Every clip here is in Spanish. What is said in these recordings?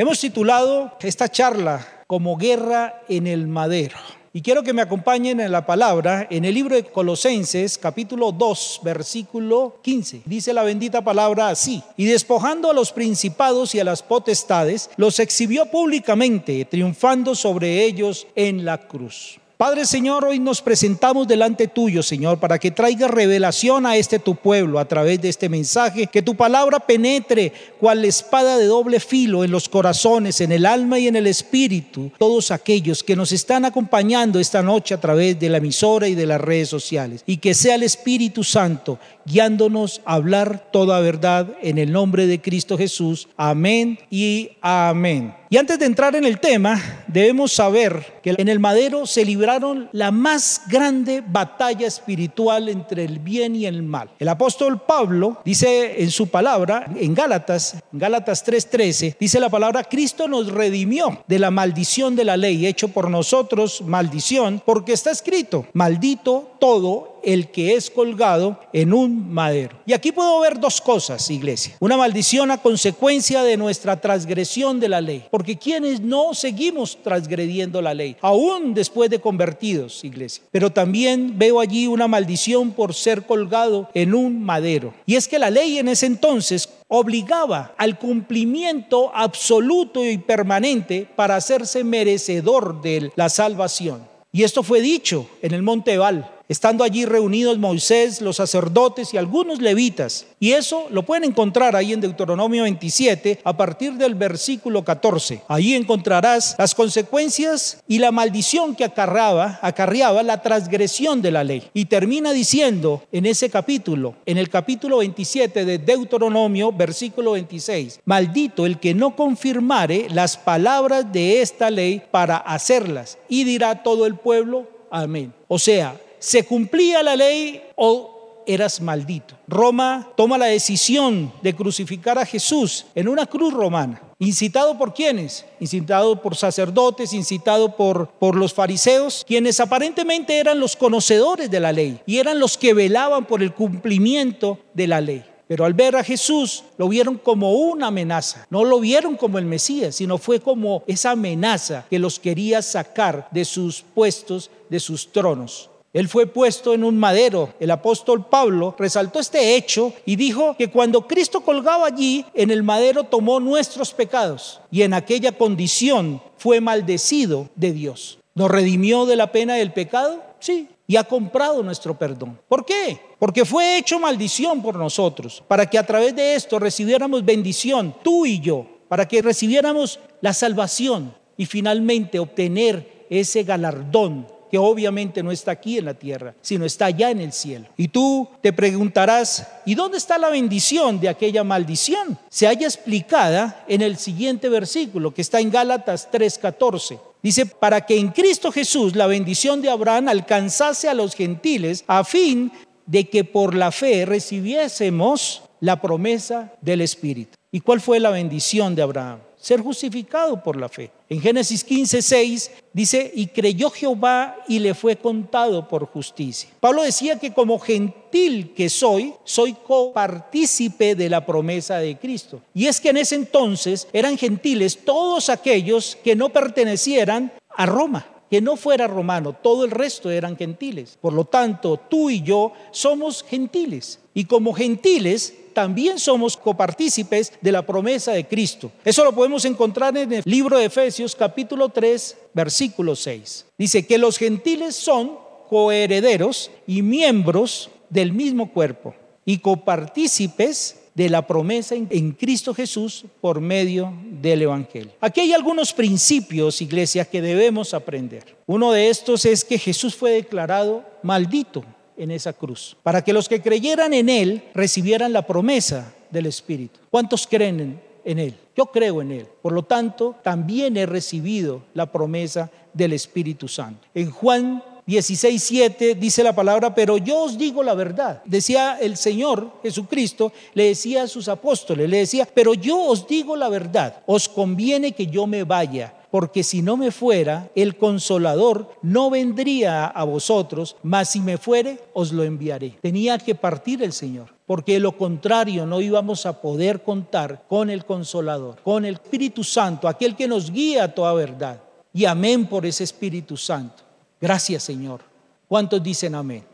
Hemos titulado esta charla como Guerra en el Madero. Y quiero que me acompañen en la palabra en el libro de Colosenses capítulo 2 versículo 15. Dice la bendita palabra así. Y despojando a los principados y a las potestades, los exhibió públicamente, triunfando sobre ellos en la cruz. Padre Señor, hoy nos presentamos delante tuyo, Señor, para que traiga revelación a este tu pueblo a través de este mensaje, que tu palabra penetre cual espada de doble filo en los corazones, en el alma y en el espíritu, todos aquellos que nos están acompañando esta noche a través de la emisora y de las redes sociales, y que sea el Espíritu Santo guiándonos a hablar toda verdad en el nombre de Cristo Jesús. Amén y amén. Y antes de entrar en el tema, debemos saber que en el madero se libraron la más grande batalla espiritual entre el bien y el mal. El apóstol Pablo dice en su palabra, en Gálatas, Gálatas 3:13, dice la palabra, Cristo nos redimió de la maldición de la ley, hecho por nosotros maldición, porque está escrito, maldito todo el que es colgado en un madero. Y aquí puedo ver dos cosas, iglesia. Una maldición a consecuencia de nuestra transgresión de la ley. Porque quienes no seguimos transgrediendo la ley, aún después de convertidos, iglesia. Pero también veo allí una maldición por ser colgado en un madero. Y es que la ley en ese entonces obligaba al cumplimiento absoluto y permanente para hacerse merecedor de la salvación. Y esto fue dicho en el Monte Val estando allí reunidos Moisés, los sacerdotes y algunos levitas. Y eso lo pueden encontrar ahí en Deuteronomio 27 a partir del versículo 14. Ahí encontrarás las consecuencias y la maldición que acarreaba, acarreaba la transgresión de la ley. Y termina diciendo en ese capítulo, en el capítulo 27 de Deuteronomio, versículo 26, maldito el que no confirmare las palabras de esta ley para hacerlas. Y dirá todo el pueblo, amén. O sea, se cumplía la ley o eras maldito. Roma toma la decisión de crucificar a Jesús en una cruz romana. ¿Incitado por quiénes? Incitado por sacerdotes, incitado por, por los fariseos, quienes aparentemente eran los conocedores de la ley y eran los que velaban por el cumplimiento de la ley. Pero al ver a Jesús lo vieron como una amenaza. No lo vieron como el Mesías, sino fue como esa amenaza que los quería sacar de sus puestos, de sus tronos. Él fue puesto en un madero. El apóstol Pablo resaltó este hecho y dijo que cuando Cristo colgaba allí, en el madero tomó nuestros pecados y en aquella condición fue maldecido de Dios. ¿Nos redimió de la pena del pecado? Sí. Y ha comprado nuestro perdón. ¿Por qué? Porque fue hecho maldición por nosotros, para que a través de esto recibiéramos bendición, tú y yo, para que recibiéramos la salvación y finalmente obtener ese galardón que obviamente no está aquí en la tierra, sino está allá en el cielo. Y tú te preguntarás, ¿y dónde está la bendición de aquella maldición? Se halla explicada en el siguiente versículo que está en Gálatas 3:14. Dice, para que en Cristo Jesús la bendición de Abraham alcanzase a los gentiles a fin de que por la fe recibiésemos la promesa del Espíritu. ¿Y cuál fue la bendición de Abraham? Ser justificado por la fe. En Génesis 15, 6 dice, y creyó Jehová y le fue contado por justicia. Pablo decía que como gentil que soy, soy copartícipe de la promesa de Cristo. Y es que en ese entonces eran gentiles todos aquellos que no pertenecieran a Roma que no fuera romano, todo el resto eran gentiles. Por lo tanto, tú y yo somos gentiles. Y como gentiles también somos copartícipes de la promesa de Cristo. Eso lo podemos encontrar en el libro de Efesios capítulo 3, versículo 6. Dice que los gentiles son coherederos y miembros del mismo cuerpo y copartícipes de la promesa en Cristo Jesús por medio del Evangelio. Aquí hay algunos principios, iglesia, que debemos aprender. Uno de estos es que Jesús fue declarado maldito en esa cruz, para que los que creyeran en Él recibieran la promesa del Espíritu. ¿Cuántos creen en Él? Yo creo en Él. Por lo tanto, también he recibido la promesa del Espíritu Santo. En Juan 16, 7 dice la palabra, pero yo os digo la verdad. Decía el Señor Jesucristo, le decía a sus apóstoles, le decía, pero yo os digo la verdad, os conviene que yo me vaya porque si no me fuera, el consolador no vendría a vosotros, mas si me fuere, os lo enviaré. Tenía que partir el Señor. porque de lo contrario no íbamos a poder contar con el consolador, con el Espíritu Santo, aquel que nos guía a toda verdad. Y amén por ese Espíritu Santo. Gracias Señor. ¿Cuántos dicen amén?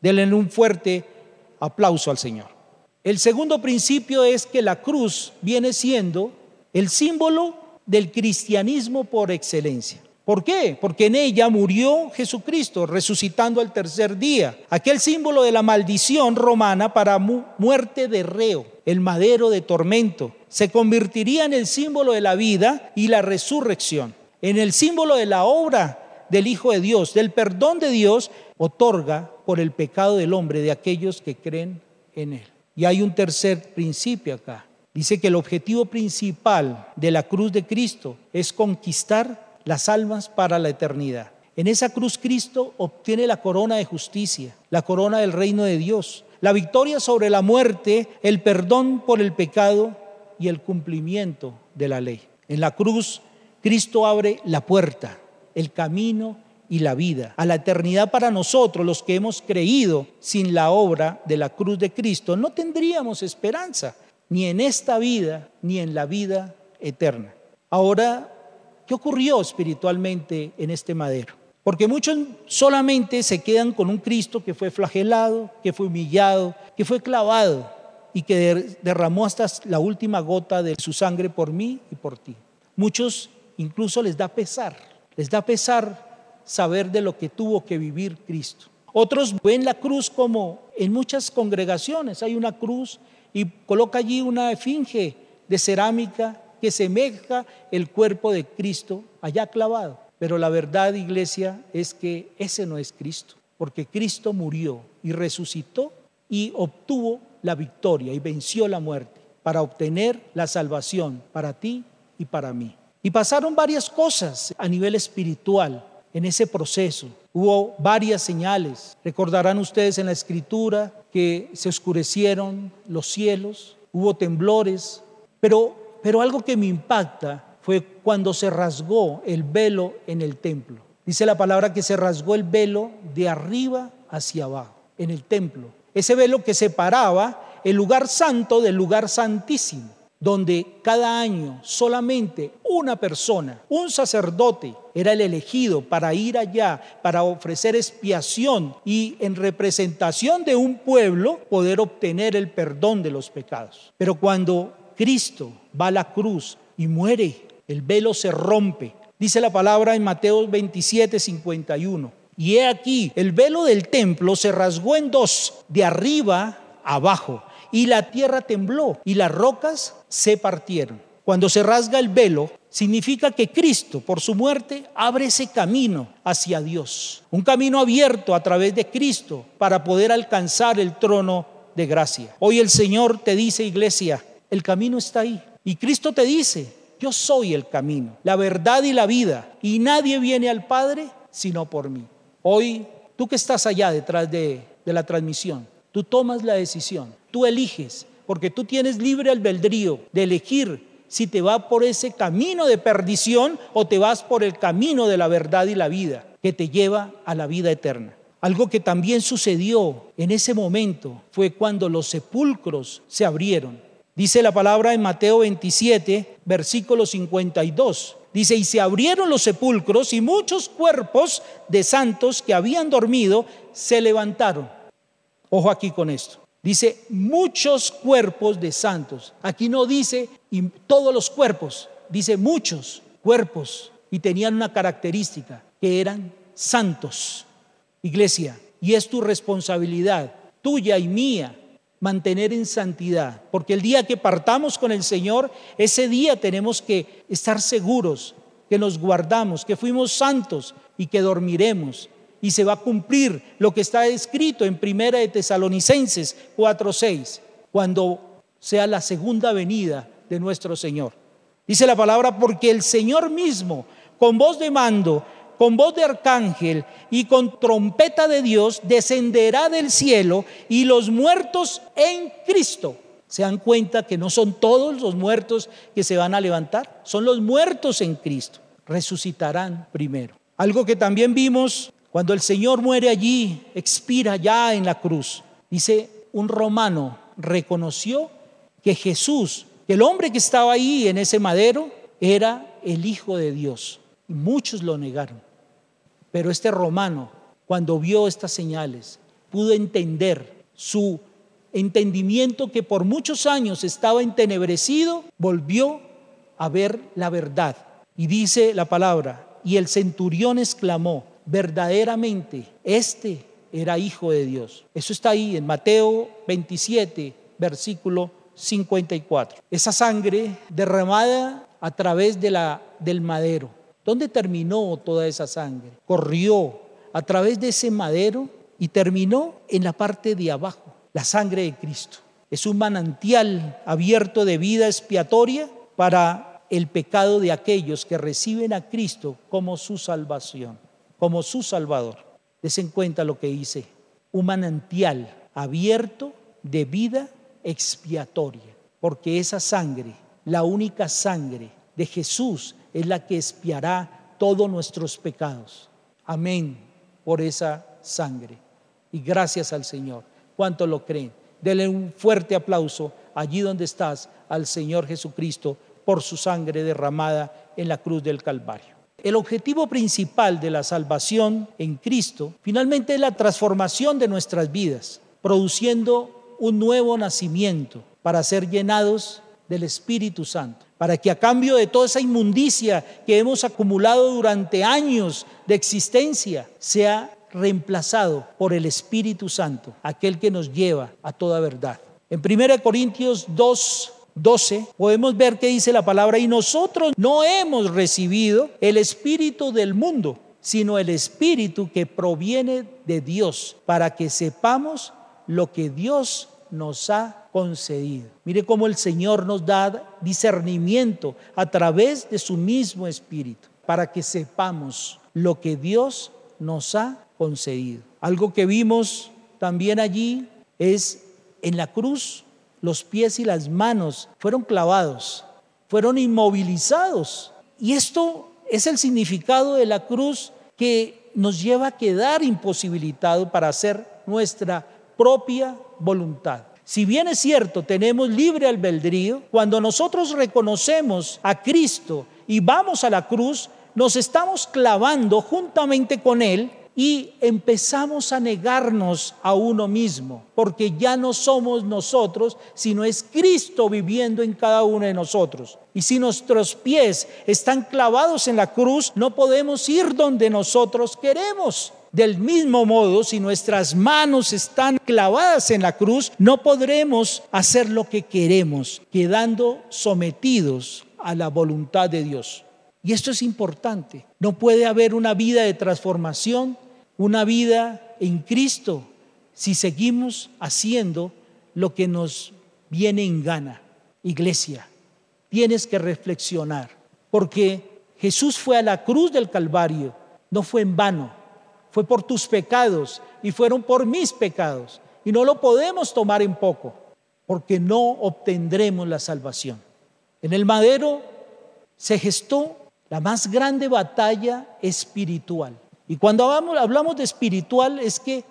Denle un fuerte aplauso al Señor. El segundo principio es que la cruz viene siendo el símbolo del cristianismo por excelencia. ¿Por qué? Porque en ella murió Jesucristo, resucitando al tercer día. Aquel símbolo de la maldición romana para muerte de reo, el madero de tormento, se convertiría en el símbolo de la vida y la resurrección, en el símbolo de la obra del Hijo de Dios, del perdón de Dios, otorga por el pecado del hombre de aquellos que creen en él. Y hay un tercer principio acá. Dice que el objetivo principal de la cruz de Cristo es conquistar las almas para la eternidad. En esa cruz Cristo obtiene la corona de justicia, la corona del reino de Dios, la victoria sobre la muerte, el perdón por el pecado y el cumplimiento de la ley. En la cruz Cristo abre la puerta, el camino y la vida a la eternidad para nosotros, los que hemos creído sin la obra de la cruz de Cristo, no tendríamos esperanza, ni en esta vida, ni en la vida eterna. Ahora ¿Qué ocurrió espiritualmente en este madero? Porque muchos solamente se quedan con un Cristo que fue flagelado, que fue humillado, que fue clavado y que derramó hasta la última gota de su sangre por mí y por ti. Muchos incluso les da pesar, les da pesar saber de lo que tuvo que vivir Cristo. Otros ven la cruz como en muchas congregaciones hay una cruz y coloca allí una esfinge de cerámica que semeja el cuerpo de Cristo allá clavado. Pero la verdad, iglesia, es que ese no es Cristo, porque Cristo murió y resucitó y obtuvo la victoria y venció la muerte para obtener la salvación para ti y para mí. Y pasaron varias cosas a nivel espiritual en ese proceso. Hubo varias señales. Recordarán ustedes en la escritura que se oscurecieron los cielos, hubo temblores, pero pero algo que me impacta fue cuando se rasgó el velo en el templo. Dice la palabra que se rasgó el velo de arriba hacia abajo, en el templo. Ese velo que separaba el lugar santo del lugar santísimo, donde cada año solamente una persona, un sacerdote, era el elegido para ir allá, para ofrecer expiación y en representación de un pueblo poder obtener el perdón de los pecados. Pero cuando Cristo va a la cruz y muere, el velo se rompe. Dice la palabra en Mateo 27, 51. Y he aquí, el velo del templo se rasgó en dos, de arriba abajo, y la tierra tembló, y las rocas se partieron. Cuando se rasga el velo, significa que Cristo, por su muerte, abre ese camino hacia Dios. Un camino abierto a través de Cristo para poder alcanzar el trono de gracia. Hoy el Señor te dice, iglesia, el camino está ahí. Y Cristo te dice, yo soy el camino, la verdad y la vida. Y nadie viene al Padre sino por mí. Hoy, tú que estás allá detrás de, la transmisión, tú tomas la decisión, tú eliges, porque tú tienes libre albedrío de elegir si te va por ese camino de perdición o te vas por el camino de la verdad y la vida que te lleva a la vida eterna. Algo que también sucedió en ese momento fue cuando los sepulcros se abrieron Dice la palabra en Mateo 27, versículo 52. Dice, y se abrieron los sepulcros y muchos cuerpos de santos que habían dormido se levantaron. Ojo aquí con esto. Dice, muchos cuerpos de santos. Aquí no dice todos los cuerpos, dice muchos cuerpos. Y tenían una característica, que eran santos. Iglesia, y es tu responsabilidad, tuya y mía, mantener en santidad, porque el día que partamos con el Señor, ese día tenemos que estar seguros que nos guardamos, que fuimos santos y que dormiremos. Y se va a cumplir lo que está escrito en Primera de Tesalonicenses 4:6, cuando sea la segunda venida de nuestro Señor. Dice la palabra, porque el Señor mismo, con voz de mando, con voz de arcángel y con trompeta de Dios descenderá del cielo y los muertos en Cristo. ¿Se dan cuenta que no son todos los muertos que se van a levantar? Son los muertos en Cristo. Resucitarán primero. Algo que también vimos cuando el Señor muere allí, expira ya en la cruz. Dice un romano reconoció que Jesús, el hombre que estaba ahí en ese madero, era el Hijo de Dios. Y muchos lo negaron. Pero este romano, cuando vio estas señales, pudo entender su entendimiento que por muchos años estaba entenebrecido, volvió a ver la verdad. Y dice la palabra, y el centurión exclamó, verdaderamente, este era hijo de Dios. Eso está ahí en Mateo 27, versículo 54. Esa sangre derramada a través de la, del madero. ¿Dónde terminó toda esa sangre? Corrió a través de ese madero y terminó en la parte de abajo, la sangre de Cristo. Es un manantial abierto de vida expiatoria para el pecado de aquellos que reciben a Cristo como su salvación, como su Salvador. Des en cuenta lo que dice, un manantial abierto de vida expiatoria, porque esa sangre, la única sangre de Jesús, es la que expiará todos nuestros pecados. Amén por esa sangre. Y gracias al Señor. ¿Cuánto lo creen? Denle un fuerte aplauso allí donde estás al Señor Jesucristo por su sangre derramada en la cruz del Calvario. El objetivo principal de la salvación en Cristo finalmente es la transformación de nuestras vidas, produciendo un nuevo nacimiento para ser llenados del Espíritu Santo, para que a cambio de toda esa inmundicia que hemos acumulado durante años de existencia, sea reemplazado por el Espíritu Santo, aquel que nos lleva a toda verdad. En 1 Corintios 2, 12, podemos ver que dice la palabra, y nosotros no hemos recibido el espíritu del mundo, sino el espíritu que proviene de Dios, para que sepamos lo que Dios nos ha concedido. Mire cómo el Señor nos da discernimiento a través de su mismo espíritu, para que sepamos lo que Dios nos ha concedido. Algo que vimos también allí es en la cruz los pies y las manos fueron clavados, fueron inmovilizados. Y esto es el significado de la cruz que nos lleva a quedar imposibilitado para hacer nuestra propia voluntad. Si bien es cierto, tenemos libre albedrío, cuando nosotros reconocemos a Cristo y vamos a la cruz, nos estamos clavando juntamente con Él y empezamos a negarnos a uno mismo, porque ya no somos nosotros, sino es Cristo viviendo en cada uno de nosotros. Y si nuestros pies están clavados en la cruz, no podemos ir donde nosotros queremos. Del mismo modo, si nuestras manos están clavadas en la cruz, no podremos hacer lo que queremos, quedando sometidos a la voluntad de Dios. Y esto es importante. No puede haber una vida de transformación una vida en Cristo si seguimos haciendo lo que nos viene en gana. Iglesia, tienes que reflexionar, porque Jesús fue a la cruz del Calvario, no fue en vano, fue por tus pecados y fueron por mis pecados. Y no lo podemos tomar en poco, porque no obtendremos la salvación. En el madero se gestó la más grande batalla espiritual. Y cuando hablamos, de espiritual es que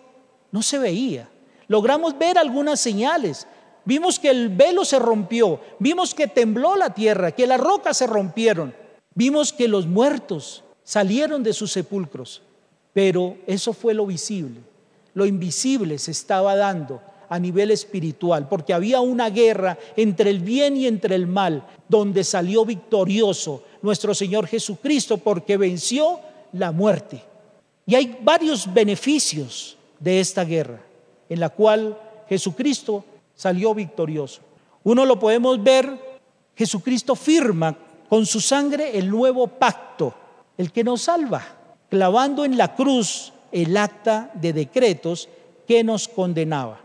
no se veía. Logramos ver algunas señales. Vimos que el velo se rompió, vimos que tembló la tierra, que las rocas se rompieron, vimos que los muertos salieron de sus sepulcros. Pero eso fue lo visible. Lo invisible se estaba dando a nivel espiritual, porque había una guerra entre el bien y entre el mal, donde salió victorioso nuestro Señor Jesucristo, porque venció la muerte. Y hay varios beneficios de esta guerra en la cual Jesucristo salió victorioso. Uno lo podemos ver, Jesucristo firma con su sangre el nuevo pacto, el que nos salva, clavando en la cruz el acta de decretos que nos condenaba.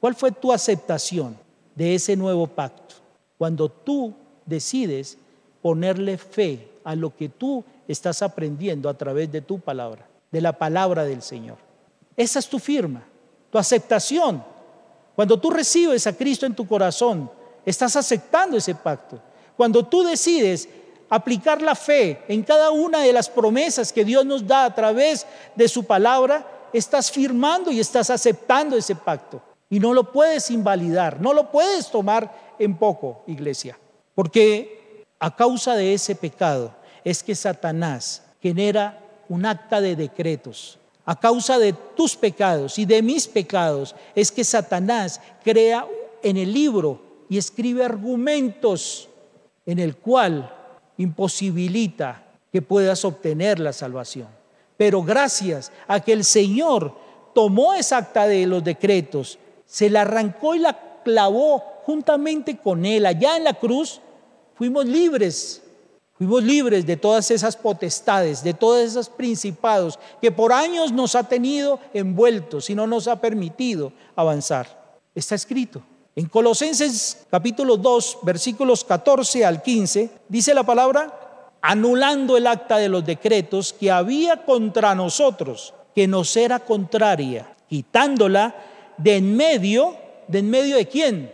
¿Cuál fue tu aceptación de ese nuevo pacto? Cuando tú decides ponerle fe a lo que tú estás aprendiendo a través de tu palabra de la palabra del Señor. Esa es tu firma, tu aceptación. Cuando tú recibes a Cristo en tu corazón, estás aceptando ese pacto. Cuando tú decides aplicar la fe en cada una de las promesas que Dios nos da a través de su palabra, estás firmando y estás aceptando ese pacto. Y no lo puedes invalidar, no lo puedes tomar en poco, iglesia. Porque a causa de ese pecado es que Satanás genera un acta de decretos. A causa de tus pecados y de mis pecados es que Satanás crea en el libro y escribe argumentos en el cual imposibilita que puedas obtener la salvación. Pero gracias a que el Señor tomó esa acta de los decretos, se la arrancó y la clavó juntamente con Él allá en la cruz, fuimos libres. Fuimos libres de todas esas potestades, de todos esos principados que por años nos ha tenido envueltos y no nos ha permitido avanzar. Está escrito. En Colosenses capítulo 2, versículos 14 al 15, dice la palabra, anulando el acta de los decretos que había contra nosotros, que nos era contraria, quitándola de en medio, de en medio de quién?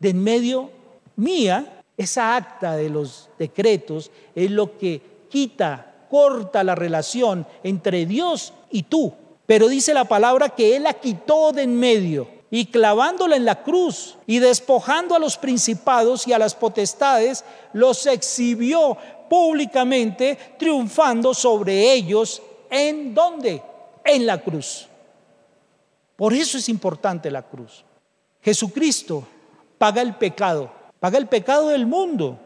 De en medio mía, esa acta de los decretos es lo que quita, corta la relación entre Dios y tú. Pero dice la palabra que Él la quitó de en medio y clavándola en la cruz y despojando a los principados y a las potestades, los exhibió públicamente, triunfando sobre ellos. ¿En dónde? En la cruz. Por eso es importante la cruz. Jesucristo paga el pecado, paga el pecado del mundo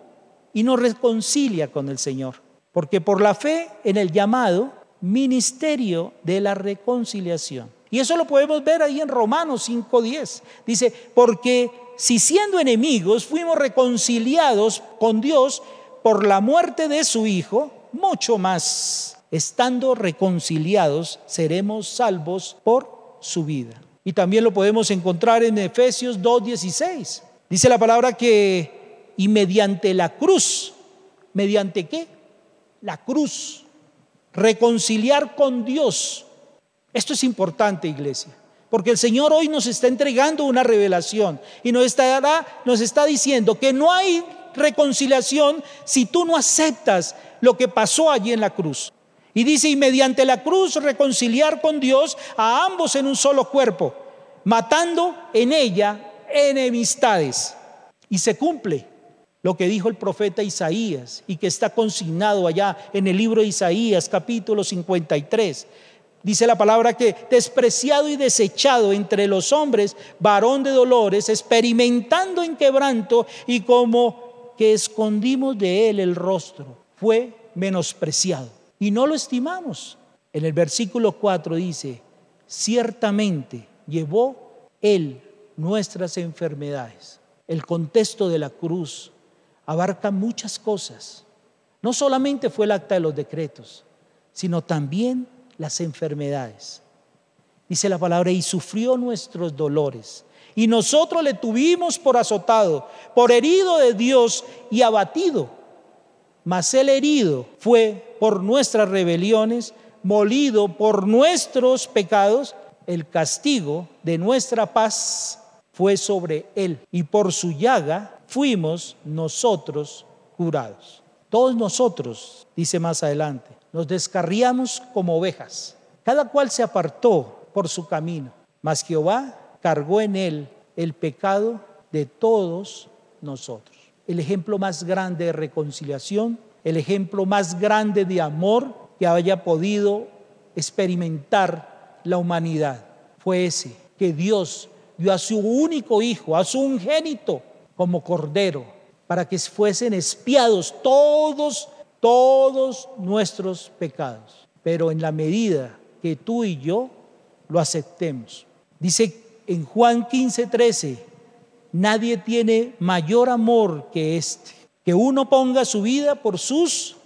y nos reconcilia con el Señor. Porque por la fe en el llamado ministerio de la reconciliación y eso lo podemos ver ahí en Romanos 5.10. Dice, porque si siendo enemigos fuimos reconciliados con Dios por la muerte de su Hijo, mucho más, estando reconciliados, seremos salvos por su vida. Y también lo podemos encontrar en Efesios 2.16. Dice la palabra que, y mediante la cruz, ¿mediante qué? La cruz, reconciliar con Dios esto es importante, iglesia, porque el Señor hoy nos está entregando una revelación y nos está, nos está diciendo que no hay reconciliación si tú no aceptas lo que pasó allí en la cruz. Y dice, y mediante la cruz reconciliar con Dios a ambos en un solo cuerpo, matando en ella enemistades. Y se cumple lo que dijo el profeta Isaías y que está consignado allá en el libro de Isaías capítulo 53. Dice la palabra que despreciado y desechado entre los hombres, varón de dolores, experimentando en quebranto y como que escondimos de él el rostro, fue menospreciado. Y no lo estimamos. En el versículo 4 dice, ciertamente llevó él nuestras enfermedades. El contexto de la cruz abarca muchas cosas. No solamente fue el acta de los decretos, sino también las enfermedades. Dice la palabra, y sufrió nuestros dolores. Y nosotros le tuvimos por azotado, por herido de Dios y abatido. Mas el herido fue por nuestras rebeliones, molido por nuestros pecados. El castigo de nuestra paz fue sobre él. Y por su llaga fuimos nosotros curados. Todos nosotros, dice más adelante, nos descarriamos como ovejas. Cada cual se apartó por su camino, mas Jehová cargó en él el pecado de todos nosotros. El ejemplo más grande de reconciliación, el ejemplo más grande de amor que haya podido experimentar la humanidad fue ese, que Dios a su único hijo, a su ungénito, como cordero, para que fuesen espiados todos todos nuestros pecados, pero en la medida que tú y yo lo aceptemos. Dice en Juan 15, 13, nadie tiene mayor amor que este, que uno ponga su vida por sus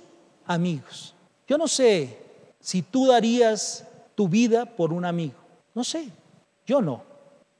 amigos. Yo no sé si tú darías tu vida por un amigo. No sé, yo no,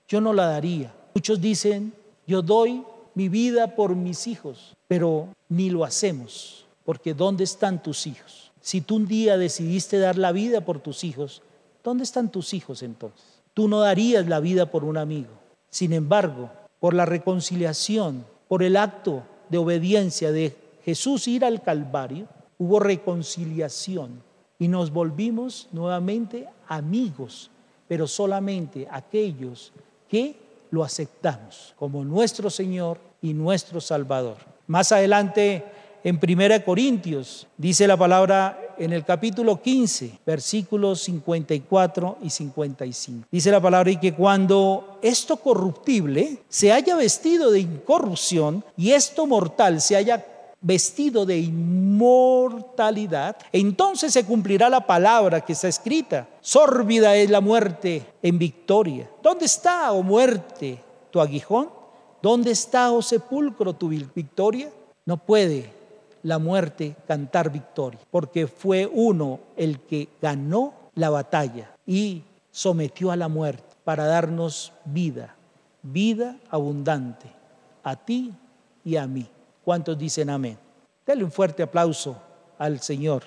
yo no la daría. Muchos dicen, yo doy mi vida por mis hijos, pero ni lo hacemos. Porque ¿dónde están tus hijos? Si tú un día decidiste dar la vida por tus hijos, ¿dónde están tus hijos entonces? Tú no darías la vida por un amigo. Sin embargo, por la reconciliación, por el acto de obediencia de Jesús ir al Calvario, hubo reconciliación y nos volvimos nuevamente amigos, pero solamente aquellos que lo aceptamos como nuestro Señor y nuestro Salvador. Más adelante en 1 Corintios dice la palabra en el capítulo 15, versículos 54 y 55. Dice la palabra y que cuando esto corruptible se haya vestido de incorrupción y esto mortal se haya vestido de inmortalidad, entonces se cumplirá la palabra que está escrita. Sórbida es la muerte en victoria. ¿Dónde está, oh muerte, tu aguijón? ¿Dónde está, oh sepulcro, tu victoria? No puede la muerte cantar victoria, porque fue uno el que ganó la batalla y sometió a la muerte para darnos vida, vida abundante, a ti y a mí. ¿Cuántos dicen amén? Dele un fuerte aplauso al Señor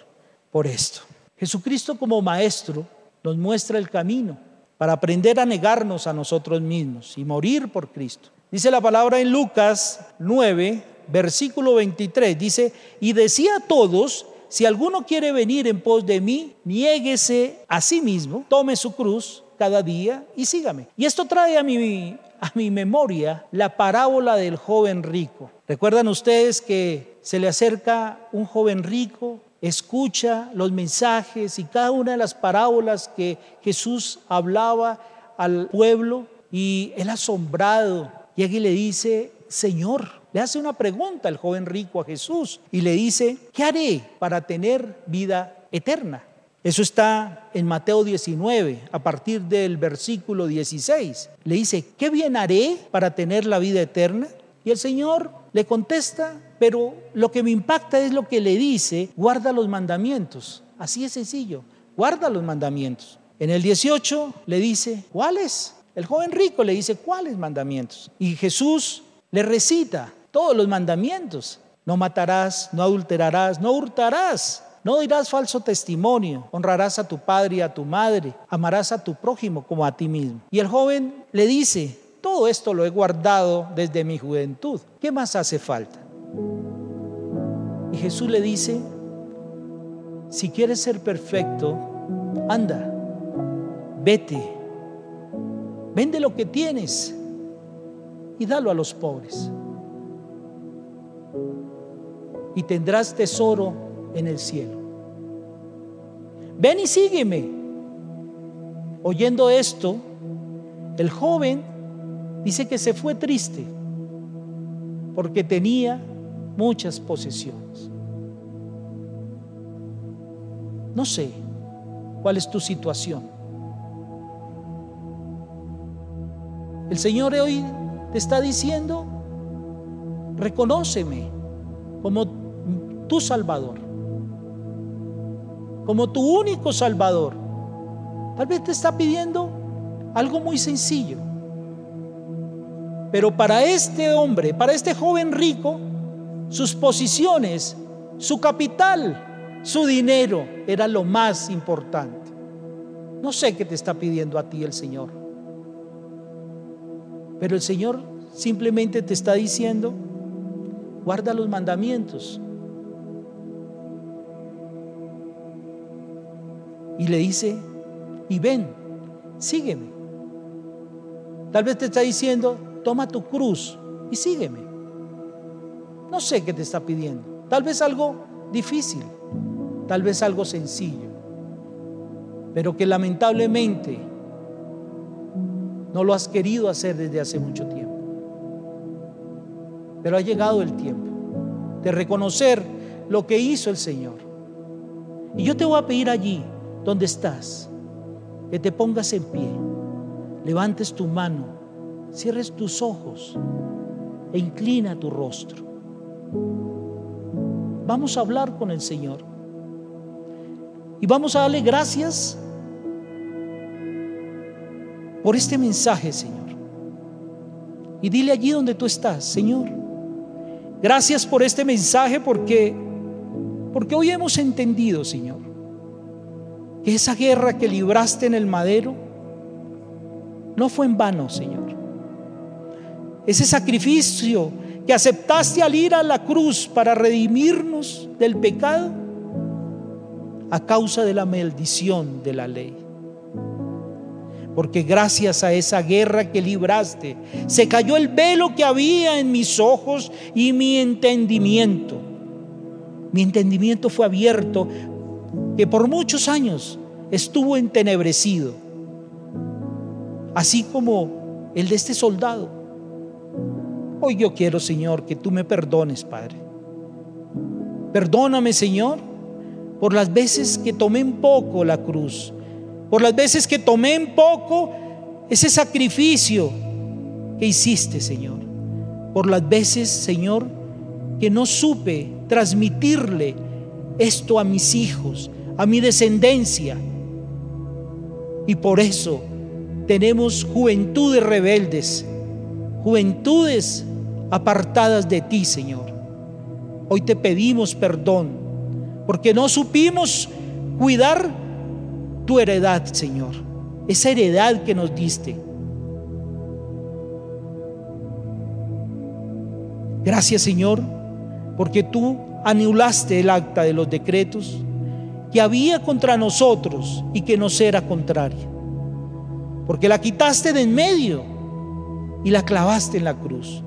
por esto. Jesucristo como Maestro nos muestra el camino para aprender a negarnos a nosotros mismos y morir por Cristo. Dice la palabra en Lucas 9, versículo 23, dice, y decía a todos, si alguno quiere venir en pos de mí, niéguese a sí mismo, tome su cruz cada día y sígame. Y esto trae a mi, a mi memoria la parábola del joven rico. ¿Recuerdan ustedes que se le acerca un joven rico, escucha los mensajes y cada una de las parábolas que Jesús hablaba al pueblo y él asombrado llega y le dice, Señor, le hace una pregunta el joven rico a Jesús y le dice, ¿qué haré para tener vida eterna? Eso está en Mateo 19, a partir del versículo 16. Le dice, ¿qué bien haré para tener la vida eterna? Y el Señor le contesta, pero lo que me impacta es lo que le dice, guarda los mandamientos. Así es sencillo, guarda los mandamientos. En el 18 le dice, ¿cuáles? El joven rico le dice, ¿cuáles mandamientos? Y Jesús le recita todos los mandamientos. No matarás, no adulterarás, no hurtarás, no dirás falso testimonio, honrarás a tu padre y a tu madre, amarás a tu prójimo como a ti mismo. Y el joven le dice, todo esto lo he guardado desde mi juventud, ¿qué más hace falta? Y Jesús le dice, si quieres ser perfecto, anda, vete, vende lo que tienes y dalo a los pobres. Y tendrás tesoro en el cielo. Ven y sígueme. Oyendo esto, el joven dice que se fue triste porque tenía muchas posesiones. No sé cuál es tu situación. El Señor hoy te está diciendo, reconóceme como tu Salvador como tu único Salvador. Tal vez te está pidiendo algo muy sencillo. Pero para este hombre, para este joven rico, sus posiciones, su capital, su dinero era lo más importante. No sé qué te está pidiendo a ti el Señor. Pero el Señor simplemente te está diciendo, guarda los mandamientos, y le dice, y ven, sígueme. Tal vez te está diciendo, toma tu cruz y sígueme. No sé qué te está pidiendo. Tal vez algo difícil, tal vez algo sencillo, pero que lamentablemente no lo has querido hacer desde hace mucho tiempo. Pero ha llegado el tiempo de reconocer lo que hizo el Señor. Y yo te voy a pedir allí, ¿Dónde estás? Que te pongas en pie, levantes tu mano, cierres tus ojos e inclina tu rostro. Vamos a hablar con el Señor y vamos a darle gracias por este mensaje, Señor. Y dile allí donde tú estás, Señor. Gracias por este mensaje porque porque hoy hemos entendido, Señor, esa guerra que libraste en el madero no fue en vano, Señor. Ese sacrificio que aceptaste al ir a la cruz para redimirnos del pecado a causa de la maldición de la ley. porque gracias a esa guerra que libraste, se cayó el velo que había en mis ojos y mi entendimiento. Mi entendimiento fue abierto, que por muchos años estuvo entenebrecido, así como el de este soldado. Hoy yo quiero, Señor, que tú me perdones, Padre. Perdóname, Señor, por las veces que tomé en poco la cruz por las veces que tomé en poco ese sacrificio que hiciste, Señor. Por las veces, Señor, que no supe transmitirle esto a mis hijos, a mi descendencia. Y por eso tenemos juventudes rebeldes, juventudes apartadas de ti, Señor. Hoy te pedimos perdón porque no supimos cuidar tu heredad, Señor, esa heredad que nos diste. Gracias, Señor, porque tú anulaste el acta de los decretos que había contra nosotros y que nos era contraria. Porque la quitaste de en medio y la clavaste en la cruz.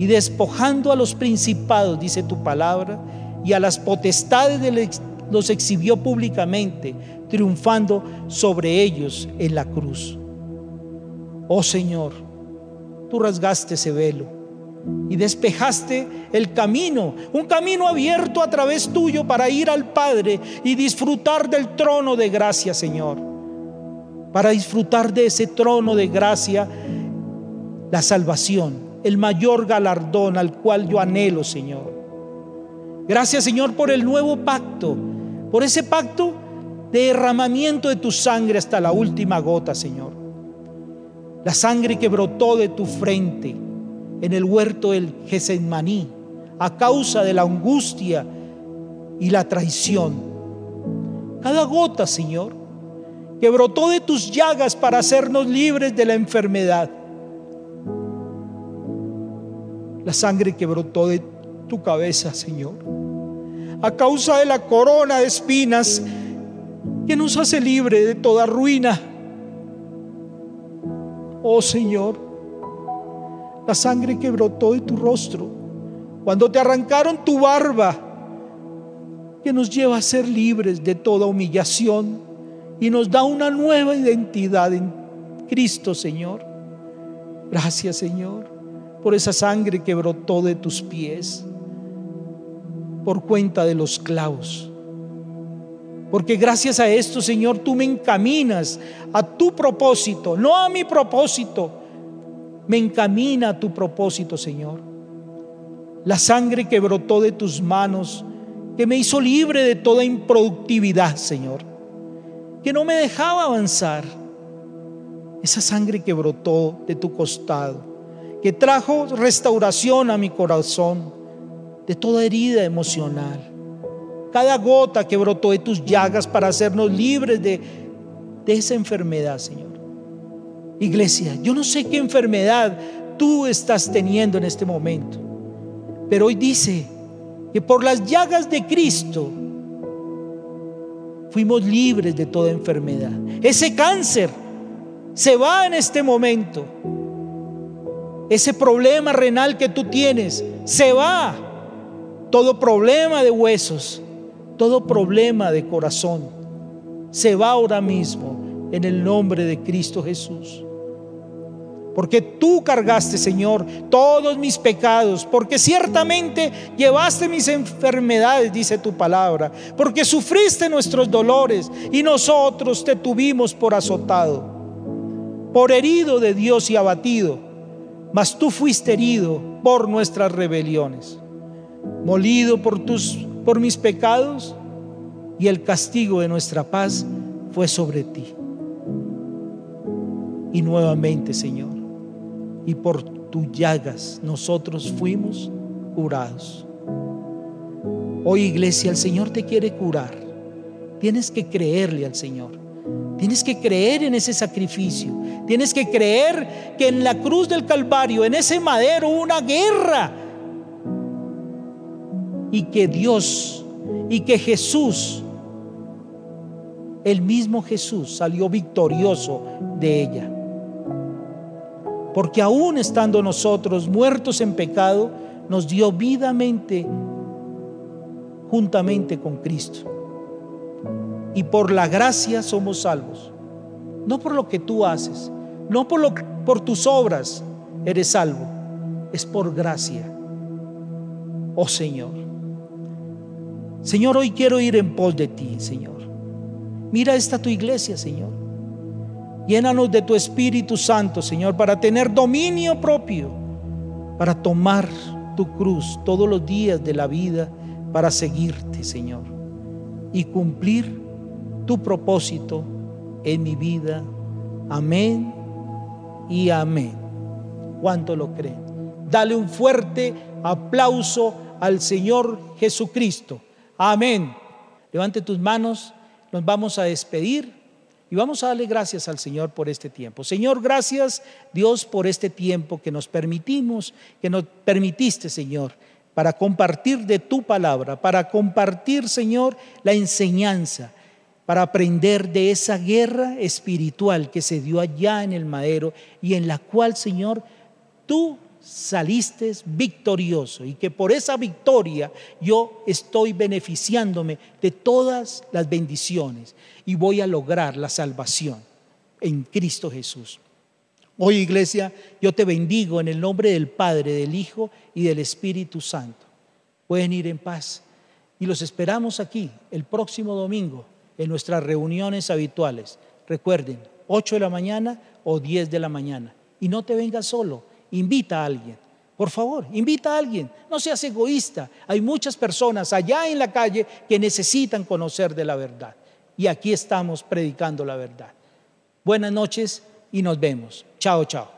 Y despojando a los principados, dice tu palabra, y a las potestades los exhibió públicamente, triunfando sobre ellos en la cruz. Oh Señor, tú rasgaste ese velo y despejaste el camino, un camino abierto a través tuyo para ir al Padre y disfrutar del trono de gracia, Señor. Para disfrutar de ese trono de gracia, la salvación, el mayor galardón al cual yo anhelo, Señor. Gracias, Señor, por el nuevo pacto, por ese pacto derramamiento de tu sangre hasta la última gota, Señor. La sangre que brotó de tu frente en el huerto del Gesemaní a causa de la angustia y la traición. Cada gota, Señor, que brotó de tus llagas para hacernos libres de la enfermedad. La sangre que brotó de tu cabeza, Señor, a causa de la corona de espinas que nos hace libre de toda ruina. Oh Señor, la sangre que brotó de tu rostro cuando te arrancaron tu barba, que nos lleva a ser libres de toda humillación y nos da una nueva identidad en Cristo, Señor. Gracias, Señor, por esa sangre que brotó de tus pies por cuenta de los clavos porque gracias a esto, Señor, tú me encaminas a tu propósito, no a mi propósito. Me encamina a tu propósito, Señor. La sangre que brotó de tus manos, que me hizo libre de toda improductividad, Señor. Que no me dejaba avanzar. Esa sangre que brotó de tu costado, que trajo restauración a mi corazón de toda herida emocional cada gota que brotó de tus llagas para hacernos libres de, de esa enfermedad, Señor. Iglesia, yo no sé qué enfermedad tú estás teniendo en este momento, pero hoy dice que por las llagas de Cristo fuimos libres de toda enfermedad. Ese cáncer se va en este momento. Ese problema renal que tú tienes se va. Todo problema de huesos todo problema de corazón se va ahora mismo en el nombre de Cristo Jesús. Porque tú cargaste, Señor, todos mis pecados, porque ciertamente llevaste mis enfermedades, dice tu palabra, porque sufriste nuestros dolores y nosotros te tuvimos por azotado, por herido de Dios y abatido, mas tú fuiste herido por nuestras rebeliones, molido por tus por mis pecados y el castigo de nuestra paz fue sobre ti. Y nuevamente, Señor, y por tus llagas nosotros fuimos curados. Hoy, iglesia, el Señor te quiere curar. Tienes que creerle al Señor. Tienes que creer en ese sacrificio. Tienes que creer que en la cruz del Calvario, en ese madero, una guerra y que Dios y que Jesús el mismo Jesús salió victorioso de ella. Porque aún estando nosotros muertos en pecado, nos dio vidamente juntamente con Cristo. Y por la gracia somos salvos. No por lo que tú haces, no por, lo, por tus obras eres salvo, es por gracia. Oh Señor. Señor, hoy quiero ir en pos de ti, Señor. Mira esta tu iglesia, Señor. Llénanos de tu Espíritu Santo, Señor, para tener dominio propio, para tomar tu cruz todos los días de la vida, para seguirte, Señor, y cumplir tu propósito en mi vida. Amén y amén. ¿Cuánto lo creen? Dale un fuerte aplauso al Señor Jesucristo. Amén. Levante tus manos, nos vamos a despedir y vamos a darle gracias al Señor por este tiempo. Señor, gracias Dios por este tiempo que nos permitimos, que nos permitiste, Señor, para compartir de tu palabra, para compartir, Señor, la enseñanza, para aprender de esa guerra espiritual que se dio allá en el madero y en la cual, Señor, tú saliste victorioso y que por esa victoria yo estoy beneficiándome de todas las bendiciones y voy a lograr la salvación en Cristo Jesús. Hoy iglesia, yo te bendigo en el nombre del Padre, del Hijo y del Espíritu Santo. Pueden ir en paz y los esperamos aquí el próximo domingo en nuestras reuniones habituales. Recuerden, 8 de la mañana o 10 de la mañana. Y no te vengas solo, invita a alguien. Por favor, invita a alguien. No seas egoísta. Hay muchas personas allá en la calle que necesitan conocer de la verdad. Y aquí estamos predicando la verdad. Buenas noches y nos vemos. Chao, chao.